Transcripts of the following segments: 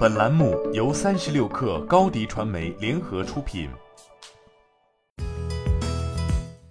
本栏目由三十六氪高低传媒联合出品。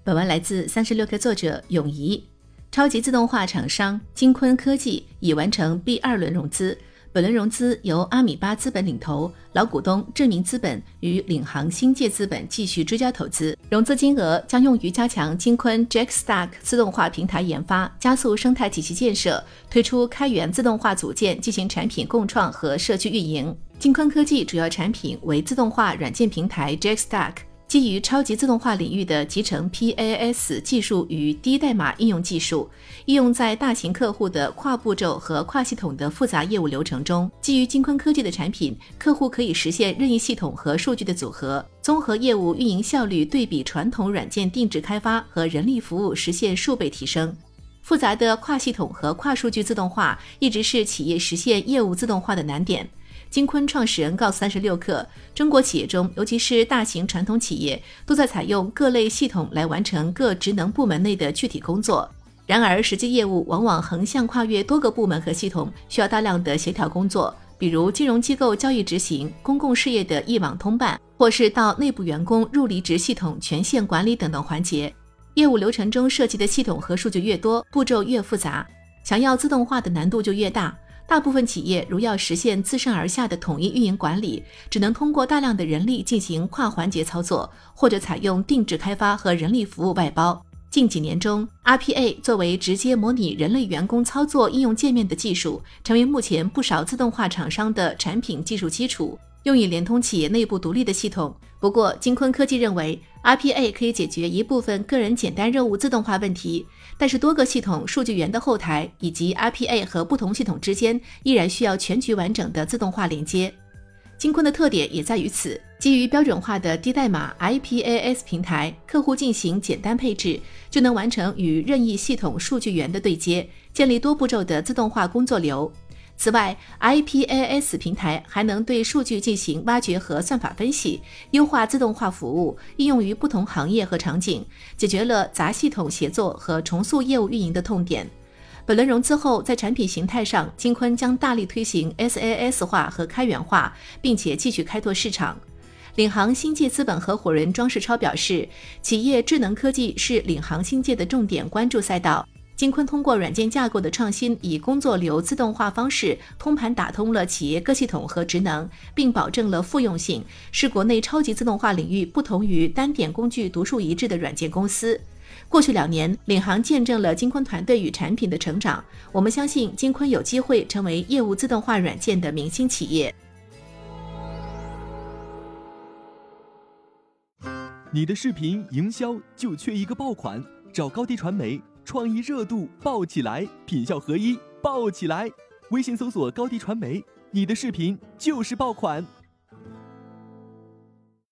本文来自三十六氪作者永怡。超级自动化厂商金坤科技已完成 B 二轮融资。本轮融资由阿米巴资本领投，老股东正明资本与领航新界资本继续追加投资。融资金额将用于加强金坤 JackStack 自动化平台研发，加速生态体系建设，推出开源自动化组件进行产品共创和社区运营。金坤科技主要产品为自动化软件平台 JackStack。基于超级自动化领域的集成 PaaS 技术与低代码应用技术，应用在大型客户的跨步骤和跨系统的复杂业务流程中。基于金坤科技的产品，客户可以实现任意系统和数据的组合，综合业务运营效率对比传统软件定制开发和人力服务实现数倍提升。复杂的跨系统和跨数据自动化一直是企业实现业务自动化的难点。金坤创始人告诉三十六氪，中国企业中，尤其是大型传统企业，都在采用各类系统来完成各职能部门内的具体工作。然而，实际业务往往横向跨越多个部门和系统，需要大量的协调工作，比如金融机构交易执行、公共事业的一网通办，或是到内部员工入离职系统权限管理等等环节。业务流程中涉及的系统和数据越多，步骤越复杂，想要自动化的难度就越大。大部分企业如要实现自上而下的统一运营管理，只能通过大量的人力进行跨环节操作，或者采用定制开发和人力服务外包。近几年中，RPA 作为直接模拟人类员工操作应用界面的技术，成为目前不少自动化厂商的产品技术基础。用以连通企业内部独立的系统。不过，金坤科技认为，RPA 可以解决一部分个人简单任务自动化问题，但是多个系统、数据源的后台以及 RPA 和不同系统之间依然需要全局完整的自动化连接。金坤的特点也在于此，基于标准化的低代码 IPAS 平台，客户进行简单配置，就能完成与任意系统数据源的对接，建立多步骤的自动化工作流。此外，IPAS 平台还能对数据进行挖掘和算法分析，优化自动化服务，应用于不同行业和场景，解决了杂系统协作和重塑业务运营的痛点。本轮融资后，在产品形态上，金坤将大力推行 SaaS 化和开源化，并且继续开拓市场。领航新界资本合伙人庄世超表示，企业智能科技是领航新界的重点关注赛道。金坤通过软件架构的创新，以工作流自动化方式通盘打通了企业各系统和职能，并保证了复用性，是国内超级自动化领域不同于单点工具独树一帜的软件公司。过去两年，领航见证了金坤团队与产品的成长。我们相信金坤有机会成为业务自动化软件的明星企业。你的视频营销就缺一个爆款，找高低传媒。创意热度爆起来，品效合一爆起来。微信搜索高低传媒，你的视频就是爆款。